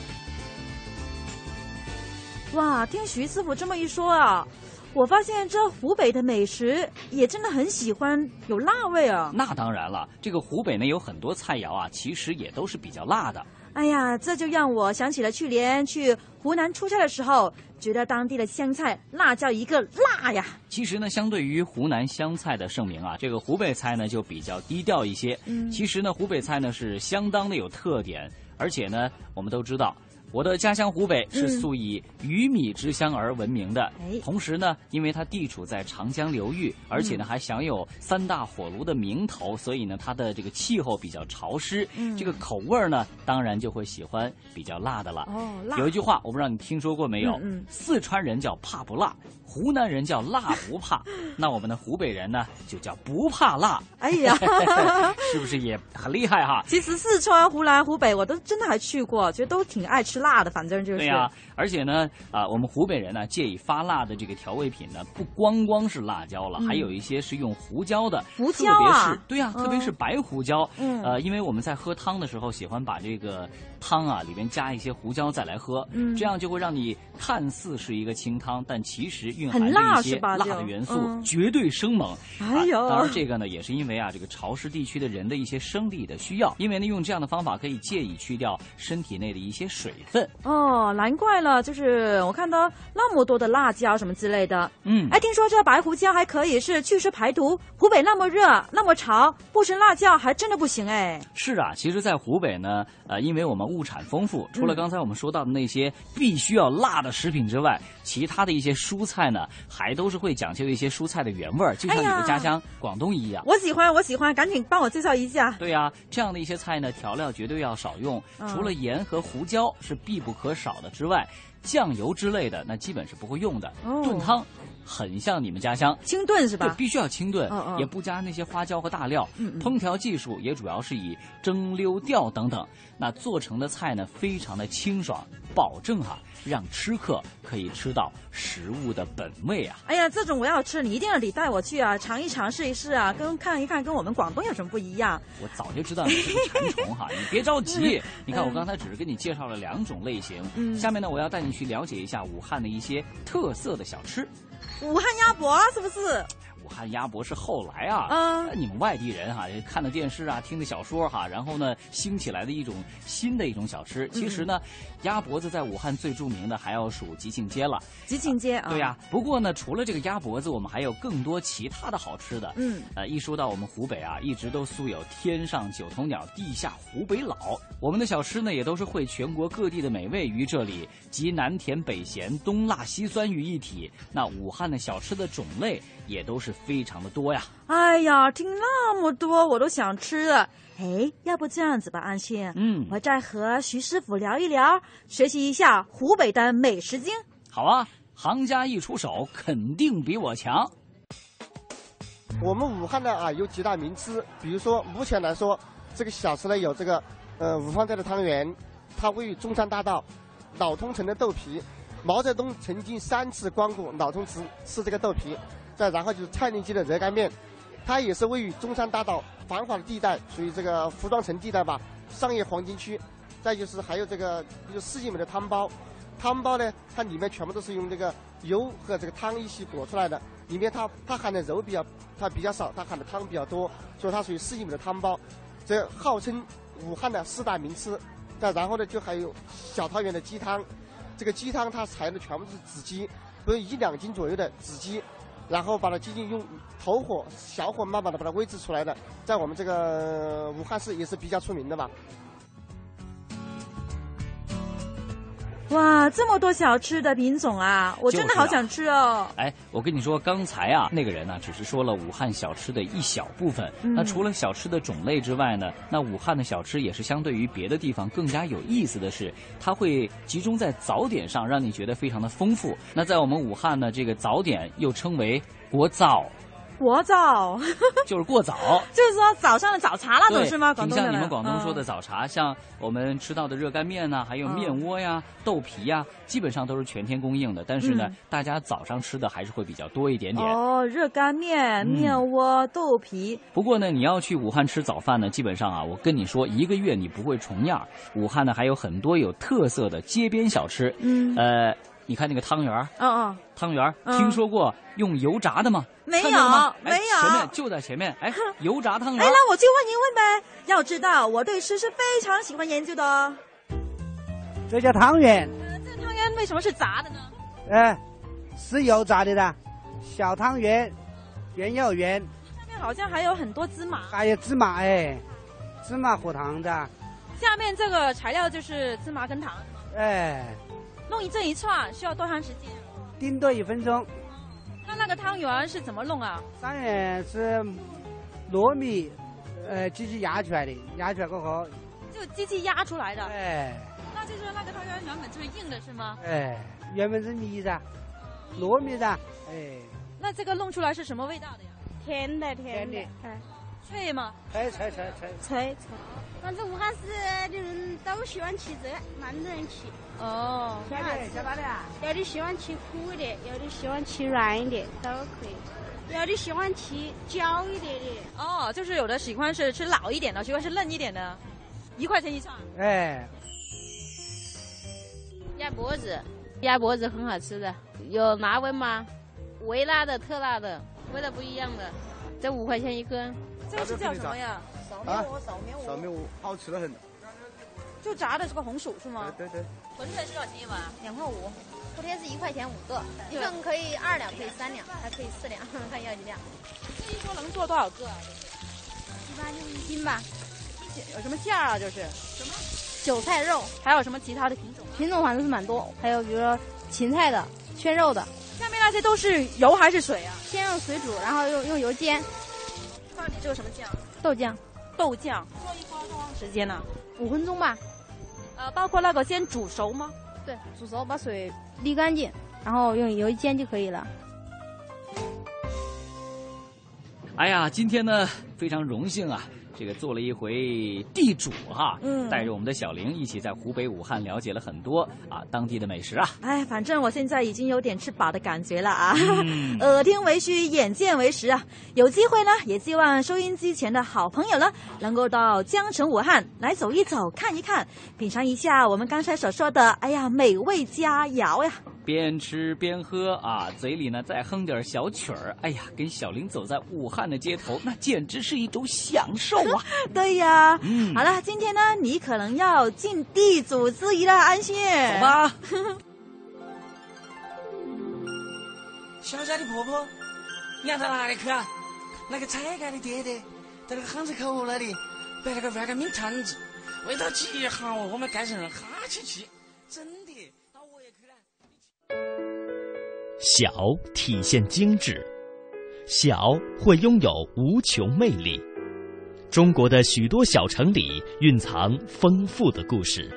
哇，听徐师傅这么一说啊，我发现这湖北的美食也真的很喜欢有辣味啊。那当然了，这个湖北呢有很多菜肴啊，其实也都是比较辣的。哎呀，这就让我想起了去年去湖南出差的时候，觉得当地的湘菜那叫一个辣呀。其实呢，相对于湖南湘菜的盛名啊，这个湖北菜呢就比较低调一些。嗯，其实呢，湖北菜呢是相当的有特点，而且呢，我们都知道。我的家乡湖北是素以鱼米之乡而闻名的，同时呢，因为它地处在长江流域，而且呢还享有三大火炉的名头，所以呢它的这个气候比较潮湿，这个口味呢当然就会喜欢比较辣的了。哦，辣。有一句话我不知道你听说过没有？四川人叫怕不辣。湖南人叫辣不怕，那我们的湖北人呢就叫不怕辣。哎呀，是不是也很厉害哈？其实四川、湖南、湖北我都真的还去过，觉得都挺爱吃辣的。反正就是。对呀，而且呢，啊，我们湖北人呢，介意发辣的这个调味品呢，不光光是辣椒了，还有一些是用胡椒的。胡椒啊？对呀，特别是白胡椒。嗯。呃，因为我们在喝汤的时候，喜欢把这个汤啊里面加一些胡椒再来喝，嗯，这样就会让你看似是一个清汤，但其实。蕴含着一些辣的元素，绝对生猛。哎呦，当然这个呢，也是因为啊，这个潮湿地区的人的一些生理的需要。因为呢，用这样的方法可以借以去掉身体内的一些水分。哦，难怪了，就是我看到那么多的辣椒什么之类的。嗯，哎，听说这白胡椒还可以是祛湿排毒。湖北那么热，那么潮，不吃辣椒还真的不行哎。是啊，其实，在湖北呢，呃，因为我们物产丰富，除了刚才我们说到的那些必须要辣的食品之外，其他的一些蔬菜。呢，还都是会讲究一些蔬菜的原味儿，就像你的家乡广东一样。我喜欢，我喜欢，赶紧帮我介绍一下。对呀，这样的一些菜呢，调料绝对要少用，除了盐和胡椒是必不可少的之外，酱油之类的那基本是不会用的。炖汤很像你们家乡清炖是吧？对，必须要清炖，也不加那些花椒和大料。烹调技术也主要是以蒸、溜、吊等等，那做成的菜呢，非常的清爽，保证哈。让吃客可以吃到食物的本味啊！哎呀，这种我要吃，你一定要得带我去啊，尝一尝，试一试啊，跟看一看，跟我们广东有什么不一样？我早就知道你是个馋虫哈，你别着急。你看，我刚才只是跟你介绍了两种类型，嗯下面呢，我要带你去了解一下武汉的一些特色的小吃。武汉鸭脖是不是？武汉鸭脖是后来啊，嗯，你们外地人哈，看的电视啊，听的小说哈，然后呢，兴起来的一种新的一种小吃。其实呢，鸭脖子在武汉最著名的还要数吉庆街了。吉庆街啊，对呀。不过呢，除了这个鸭脖子，我们还有更多其他的好吃的。嗯，呃，一说到我们湖北啊，一直都素有“天上九头鸟，地下湖北佬”。我们的小吃呢，也都是汇全国各地的美味于这里，集南甜北咸、东辣西酸于一体。那武汉的小吃的种类也都是非常的多呀。哎呀，听那么多，我都想吃了。哎，要不这样子吧，安心，嗯，我再和徐师傅聊一聊，学习一下湖北的美食经。好啊。行家一出手，肯定比我强。我们武汉呢啊，有几大名吃，比如说目前来说，这个小吃呢有这个，呃，五芳斋的汤圆，它位于中山大道，老通城的豆皮，毛泽东曾经三次光顾老通吃吃这个豆皮，再然后就是蔡林记的热干面，它也是位于中山大道繁华的地带，属于这个服装城地带吧，商业黄金区。再就是还有这个，比如四季美的汤包。汤包呢，它里面全部都是用这个油和这个汤一起裹出来的，里面它它含的肉比较它比较少，它含的汤比较多，所以它属于四季美的汤包，这号称武汉的四大名吃。再然后呢，就还有小汤圆的鸡汤，这个鸡汤它采用的全部是子鸡，都是一两斤左右的子鸡，然后把它进行用头火、小火慢慢的把它煨制出来的，在我们这个武汉市也是比较出名的吧。哇，这么多小吃的品种啊！我真的好想吃哦。哎，我跟你说，刚才啊，那个人呢，只是说了武汉小吃的一小部分。那除了小吃的种类之外呢，那武汉的小吃也是相对于别的地方更加有意思的是，它会集中在早点上，让你觉得非常的丰富。那在我们武汉呢，这个早点又称为国早。国早 就是过早，就是说早上的早茶那种是吗？挺像你们广东说的早茶，像我们吃到的热干面呢，还有面窝呀、豆皮呀，基本上都是全天供应的。但是呢，大家早上吃的还是会比较多一点点。哦，热干面、面窝、豆皮。不过呢，你要去武汉吃早饭呢，基本上啊，我跟你说，一个月你不会重样。武汉呢，还有很多有特色的街边小吃。嗯，呃。你看那个汤圆儿，嗯嗯，汤圆儿，听说过用油炸的吗？没有，没有，前面就在前面，哎，油炸汤圆。哎，那我就问一问呗。要知道，我对吃是非常喜欢研究的哦。这叫汤圆。这汤圆为什么是炸的呢？哎，是油炸的啦，小汤圆，圆又圆。上面好像还有很多芝麻。还有芝麻哎，芝麻和糖的。下面这个材料就是芝麻跟糖。哎。弄一这一串需要多长时间？顶多一分钟。那那个汤圆是怎么弄啊？汤圆是糯米，呃，机器压出来的，压出来过后。就机器压出来的。哎。那就是那个汤圆原本就是硬的，是吗？哎，原本是米噻，糯米噻，哎。那这个弄出来是什么味道的呀？甜的，甜的。哎。脆吗？脆脆脆脆。脆脆。反正武汉市的人都喜欢吃这，蛮多人吃。哦，晓得晓得的啊。有的喜欢吃苦的，有的喜欢吃软一点，都可以。有的喜欢吃焦一点的。哦，就是有的喜欢是吃老一点的，喜欢吃嫩一点的。一块钱一串。哎。鸭脖子，鸭脖子很好吃的，有辣味吗？微辣的、特辣的，味道不一样的。这五块钱一根。这个是叫什么呀？扫面窝，扫面窝，好吃的很。就炸的这个红薯是吗？对对对。馄饨是多少钱一碗？两块五。昨天是一块钱五个，一份可以二两，可以三两，还可以四两，看要几两。这一桌能做多少个啊？一般就一斤吧。有什么馅儿啊？就是什么韭菜肉，还有什么其他的品种？品种反正是蛮多，还有比如说芹菜的、圈肉的。下面那些都是油还是水啊？先用水煮，然后用用油煎。放你这个什么酱？豆酱。豆酱。做一锅多长时间呢？五分钟吧。呃，包括那个先煮熟吗？对，煮熟把水沥干净，然后用油煎就可以了。哎呀，今天呢非常荣幸啊。这个做了一回地主哈，嗯，带着我们的小玲一起在湖北武汉了解了很多啊当地的美食啊。哎，反正我现在已经有点吃饱的感觉了啊，耳听为虚，眼见为实啊。有机会呢，也希望收音机前的好朋友呢，能够到江城武汉来走一走，看一看，品尝一下我们刚才所说的，哎呀，美味佳肴呀。边吃边喝啊，嘴里呢再哼点小曲儿。哎呀，跟小林走在武汉的街头，那简直是一种享受啊！对呀，嗯，好了，今天呢，你可能要尽地主之谊了，安心。走吧。小家的婆婆，你要到哪里去啊？那个菜干的爹爹在那个巷子口那里摆了个万个面摊子，味道极好，我们街上人哈气去，真小体现精致，小会拥有无穷魅力。中国的许多小城里蕴藏丰富的故事，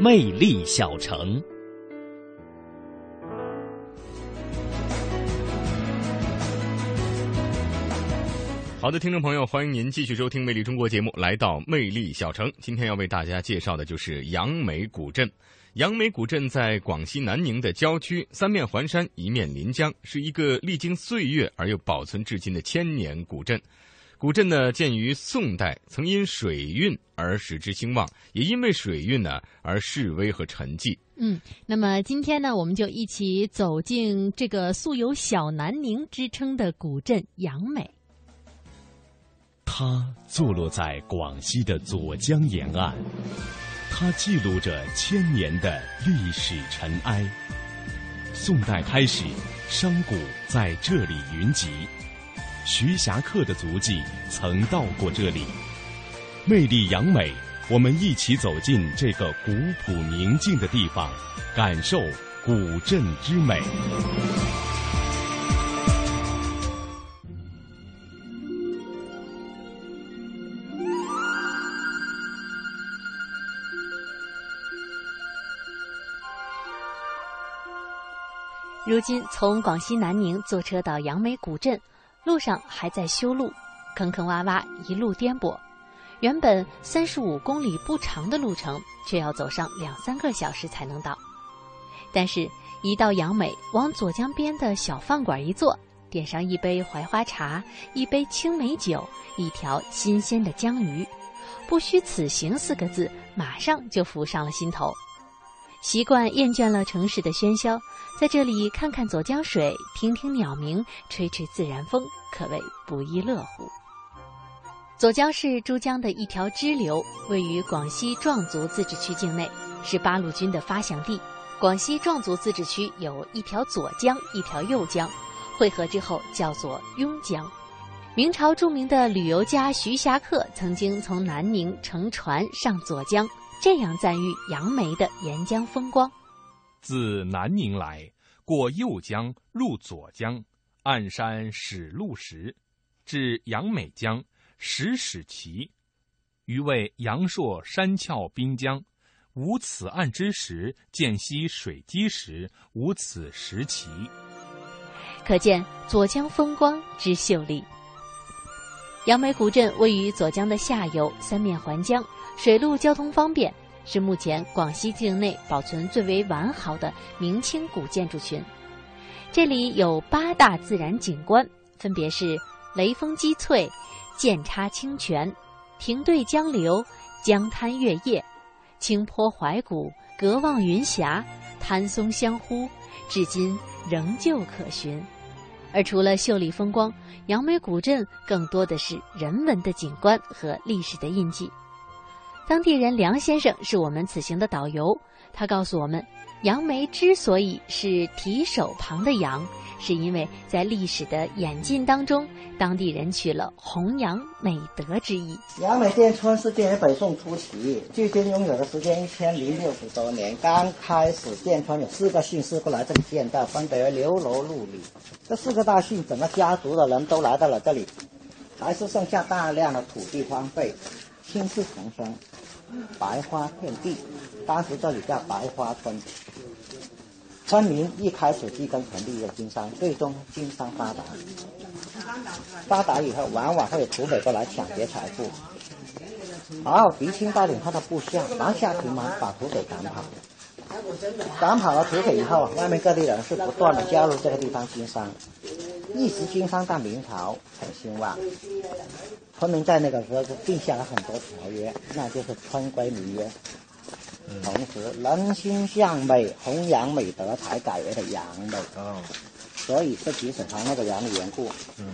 魅力小城。好的，听众朋友，欢迎您继续收听《魅力中国》节目，来到魅力小城。今天要为大家介绍的就是杨梅古镇。杨梅古镇在广西南宁的郊区，三面环山，一面临江，是一个历经岁月而又保存至今的千年古镇。古镇呢，建于宋代，曾因水运而使之兴旺，也因为水运呢而示威和沉寂。嗯，那么今天呢，我们就一起走进这个素有“小南宁”之称的古镇杨梅。它坐落在广西的左江沿岸，它记录着千年的历史尘埃。宋代开始，商贾在这里云集，徐霞客的足迹曾到过这里。魅力杨美，我们一起走进这个古朴宁静的地方，感受古镇之美。如今从广西南宁坐车到杨梅古镇，路上还在修路，坑坑洼洼，一路颠簸。原本三十五公里不长的路程，却要走上两三个小时才能到。但是，一到杨梅，往左江边的小饭馆一坐，点上一杯槐花茶，一杯青梅酒，一条新鲜的江鱼，不虚此行四个字，马上就浮上了心头。习惯厌倦了城市的喧嚣，在这里看看左江水，听听鸟鸣，吹吹自然风，可谓不亦乐乎。左江是珠江的一条支流，位于广西壮族自治区境内，是八路军的发祥地。广西壮族自治区有一条左江，一条右江，汇合之后叫做邕江。明朝著名的旅游家徐霞客曾经从南宁乘船上左江。这样赞誉杨梅的沿江风光：自南宁来，过右江，入左江，岸山始路石，至杨梅江，石始齐。余谓阳朔山峭滨江，无此岸之石；见溪水积石，无此石奇。可见左江风光之秀丽。杨梅古镇位于左江的下游，三面环江。水陆交通方便，是目前广西境内保存最为完好的明清古建筑群。这里有八大自然景观，分别是雷峰积翠、剑插清泉、亭对江流、江滩月夜、清坡怀古、隔望云霞、滩松相呼，至今仍旧可寻。而除了秀丽风光，杨梅古镇更多的是人文的景观和历史的印记。当地人梁先生是我们此行的导游，他告诉我们，杨梅之所以是提手旁的杨，是因为在历史的演进当中，当地人取了弘扬美德之意。杨梅店村是建于北宋初期，距今拥有的时间一千零六十多年。刚开始建村有四个姓氏过来这里建的，分别为刘罗陆李。这四个大姓，整个家族的人都来到了这里，还是剩下大量的土地荒废，青树丛生。白花遍地，当时这里叫白花村。村民一开始几根纯利业经商，最终经商发达。发达以后，往往会有土匪过来抢劫财富。然后狄青带领他的部下拿下平蛮，把土匪赶跑。赶跑了土匪以后，外面各地人是不断的加入这个地方经商，一直经商到明朝很兴旺。昆明在那个时候就定下了很多条约，那就是村规民约。同时人心向美，弘扬美德才改为的杨梅。哦，所以是即是它那个杨的缘故。嗯，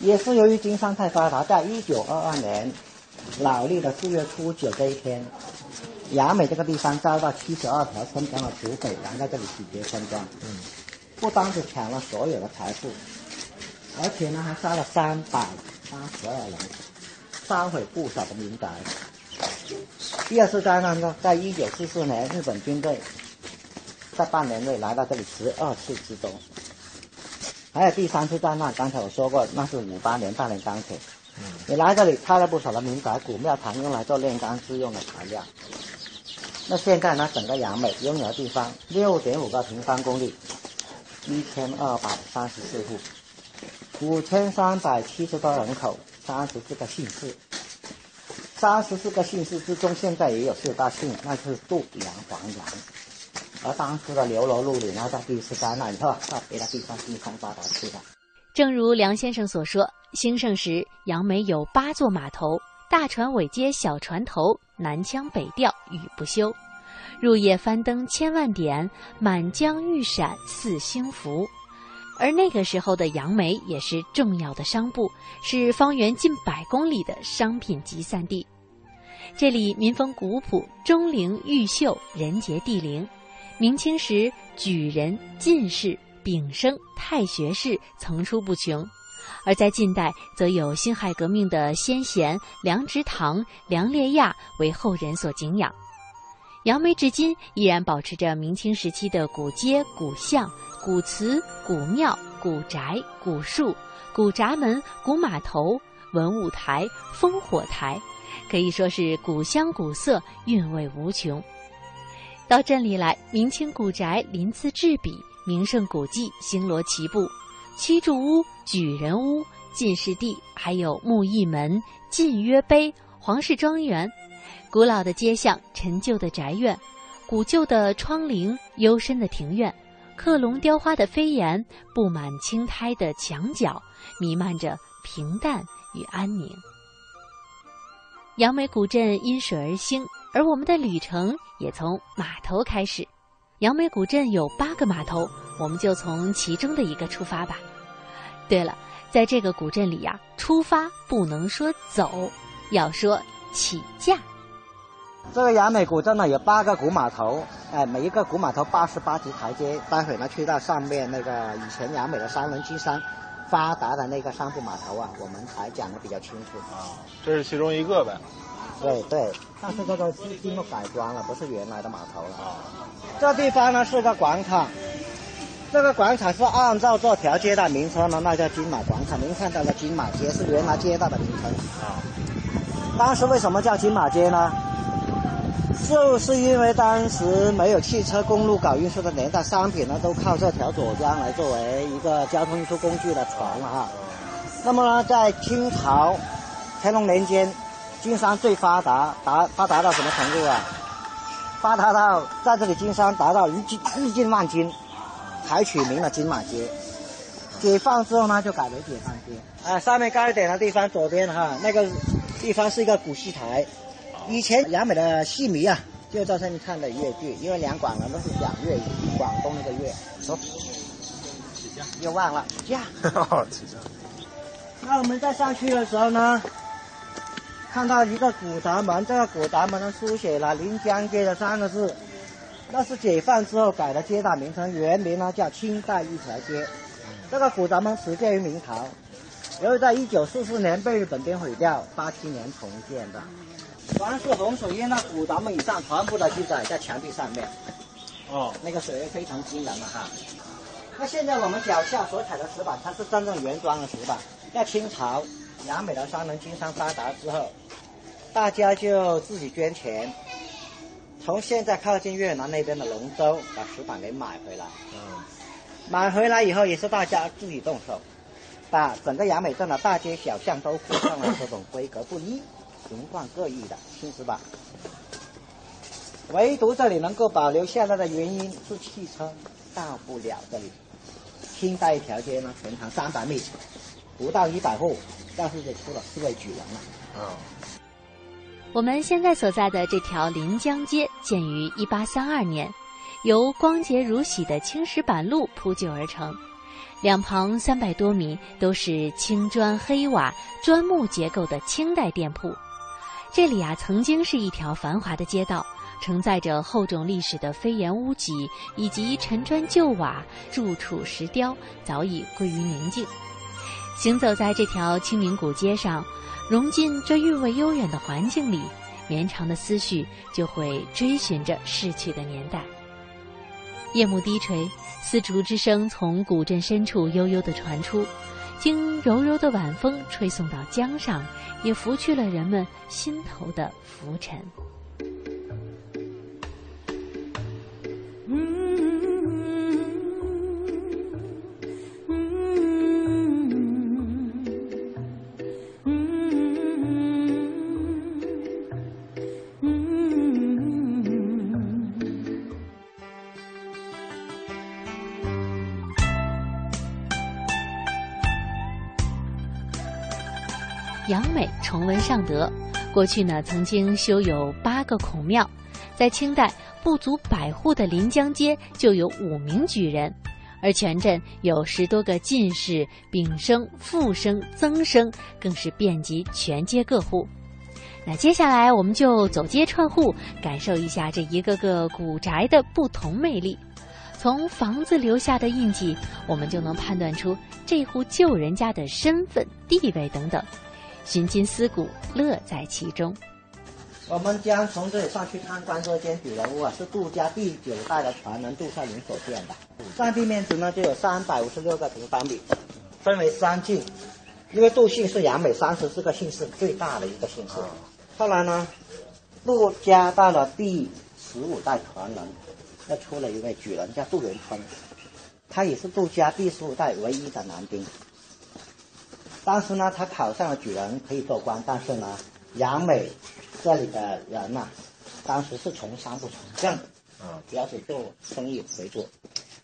也是由于经商太发达，在一九二二年老历的四月初九这一天，杨梅这个地方遭到七十二条村庄的土匪来在这里洗劫村庄。嗯，不单是抢了所有的财富，而且呢还杀了三百八十二人，烧毁不少的民宅。第二次灾难呢，在一九四四年，日本军队在半年内来到这里十二次之多。还有第三次灾难，刚才我说过，那是五八年大连钢铁。嗯，你来这里拆了不少的民宅、古庙堂，用来做炼钢制用的材料。那现在呢，整个杨梅拥有地方六点五个平方公里，一千二百三十四户，五千三百七十多人口，三十四个姓氏。三十四个姓氏之中，现在也有四大姓，那就是杜、杨、黄、杨。而当时的刘罗路里呢，在第一次灾难以后，到别的地方经商发达去了。正如梁先生所说，兴盛时杨梅有八座码头，大船尾接小船头，南腔北调语不休，入夜翻灯千万点，满江玉闪似星浮。而那个时候的杨梅也是重要的商埠，是方圆近百公里的商品集散地。这里民风古朴，钟灵毓秀，人杰地灵。明清时举人、进士、丙生、太学士层出不穷，而在近代则有辛亥革命的先贤梁直堂、梁烈亚为后人所敬仰。杨梅至今依然保持着明清时期的古街、古巷。古祠、古庙、古宅、古树、古闸门、古码头、文武台、烽火台，可以说是古香古色，韵味无穷。到镇里来，明清古宅鳞次栉比，名胜古迹星罗棋布，七柱屋、举人屋、进士第，还有木艺门、晋约碑、皇室庄园，古老的街巷、陈旧的宅院、古旧的窗棂、幽深的庭院。克隆雕花的飞檐，布满青苔的墙角，弥漫着平淡与安宁。杨梅古镇因水而兴，而我们的旅程也从码头开始。杨梅古镇有八个码头，我们就从其中的一个出发吧。对了，在这个古镇里呀，出发不能说走，要说起驾。这个雅美古镇呢有八个古码头，哎，每一个古码头八十八级台阶。待会呢去到上面那个以前雅美的三轮经商发达的那个商埠码头啊，我们才讲的比较清楚。啊，这是其中一个呗。对对，但是这个是经过改装了，不是原来的码头了。啊，这地方呢是个广场，这个广场是按照这条街道名称呢，那叫金马广场。您看到的金马街是原来街道的名称。啊，当时为什么叫金马街呢？就是因为当时没有汽车、公路搞运输的年代，商品呢都靠这条左江来作为一个交通运输工具的船了哈。那么呢，在清朝乾隆年间，经商最发达，达发达到什么程度啊？发达到在这里经商达到日进日进万金，才取名了金马街。解放之后呢，就改为解放街。啊，上面高一点的地方，左边哈那个地方是一个古戏台。以前杨美的戏迷啊，就在上面看的粤剧，因为两广人都是讲粤语，广东那个粤。说，又忘了起驾。那我们在上去的时候呢，看到一个古闸门，这个古闸门呢书写了“临江街”的三个字，那是解放之后改的街道名称，原名呢叫清代一条街。这个古闸门始建于明朝，由于在一九四四年被日本兵毁掉，八七年重建的。凡是洪水淹到古闸门以上，全部的记载在墙壁上面。哦，那个水位非常惊人了哈。那现在我们脚下所踩的石板，它是真正原装的石板。在清朝，南美的商人经商发达之后，大家就自己捐钱，从现在靠近越南那边的龙州把石板给买回来。嗯。买回来以后，也是大家自己动手，把整个杨美镇的大街小巷都铺上了这种规格不一。形状各异的青石板，唯独这里能够保留下来的原因是汽车到不了这里。清代一条街呢，全长三百米，不到一百户，但是就出了四位举人了。啊，我们现在所在的这条临江街建于一八三二年，由光洁如洗的青石板路铺就而成，两旁三百多米都是青砖黑瓦、砖木结构的清代店铺。这里啊，曾经是一条繁华的街道，承载着厚重历史的飞檐屋脊以及陈砖旧瓦、柱础石雕，早已归于宁静。行走在这条清明古街上。融进这韵味悠远的环境里，绵长的思绪就会追寻着逝去的年代。夜幕低垂，丝竹之声从古镇深处悠悠地传出，经柔柔的晚风吹送到江上，也拂去了人们心头的浮尘。尚德，过去呢曾经修有八个孔庙，在清代不足百户的临江街就有五名举人，而全镇有十多个进士、丙生、副生、曾生，更是遍及全街各户。那接下来我们就走街串户，感受一下这一个个古宅的不同魅力。从房子留下的印记，我们就能判断出这户旧人家的身份、地位等等。寻今思古，乐在其中。我们将从这里上去参观这间主人屋啊，是杜家第九代的传人杜少林所建的。占地面积呢就有三百五十六个平方米，分为三进。因为杜姓是杨美三十四个姓氏最大的一个姓氏。后来呢，杜家到了第十五代传人，又出了一位举人叫杜元春，他也是杜家第十五代唯一的男丁。当时呢，他考上了举人，可以做官。但是呢，杨美这里的人呐，当时是从商不从政，啊，主要是做生意为主。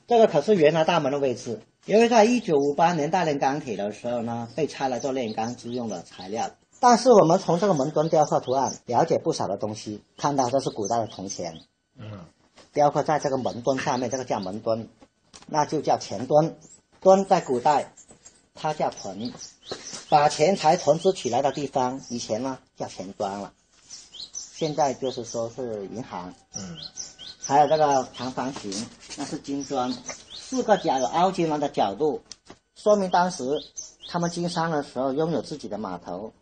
这个可是原来大门的位置，因为在一九五八年大炼钢铁的时候呢，被拆来做炼钢之用的材料。但是我们从这个门墩雕刻图案了解不少的东西，看到这是古代的铜钱，嗯，雕刻在这个门墩上面，这个叫门墩，那就叫前墩，墩在古代。它叫屯，把钱财囤积起来的地方，以前呢叫钱庄了，现在就是说是银行。嗯，还有这个长方形，那是金砖，四个角有凹进来的角度，说明当时他们经商的时候拥有自己的码头，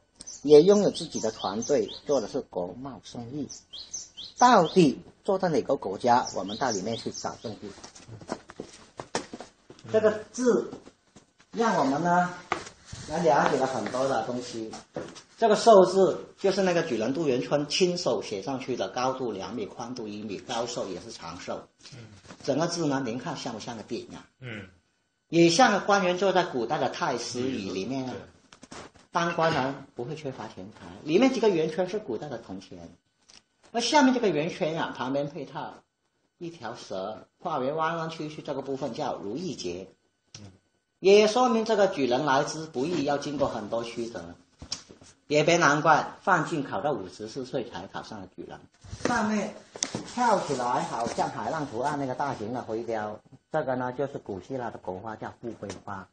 也拥有自己的团队，做的是国贸生意。到底做在哪个国家？我们到里面去找证据。这个字。让我们呢来了解了很多的东西。这个寿字就是那个举人杜元春亲手写上去的，高度两米，宽度一米，高寿也是长寿。嗯，整个字呢，您看像不像个鼎啊？嗯，也像个官员坐在古代的太师椅里面啊。当官人不会缺乏钱财，里面几个圆圈是古代的铜钱，那下面这个圆圈呀，旁边配套一条蛇，画圆弯弯曲曲，这个部分叫如意结。也说明这个举人来之不易，要经过很多曲折。也别难怪范进考到五十四岁才考上了举人。上面跳起来好像海浪图案那个大型的徽雕，这个呢就是古希腊的国花，叫富贵花，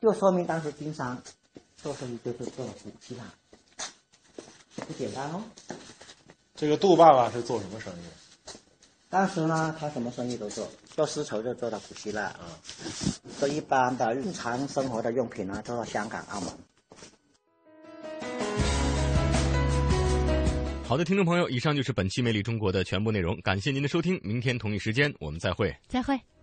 就说明当时经商做生意就是做古希腊，不简单哦。这个杜爸爸是做什么生意？当时呢，他什么生意都做，做丝绸就做到古希腊啊。做一般的日常生活的用品呢，做到香港、澳门。好的，听众朋友，以上就是本期《魅力中国》的全部内容，感谢您的收听，明天同一时间我们再会。再会。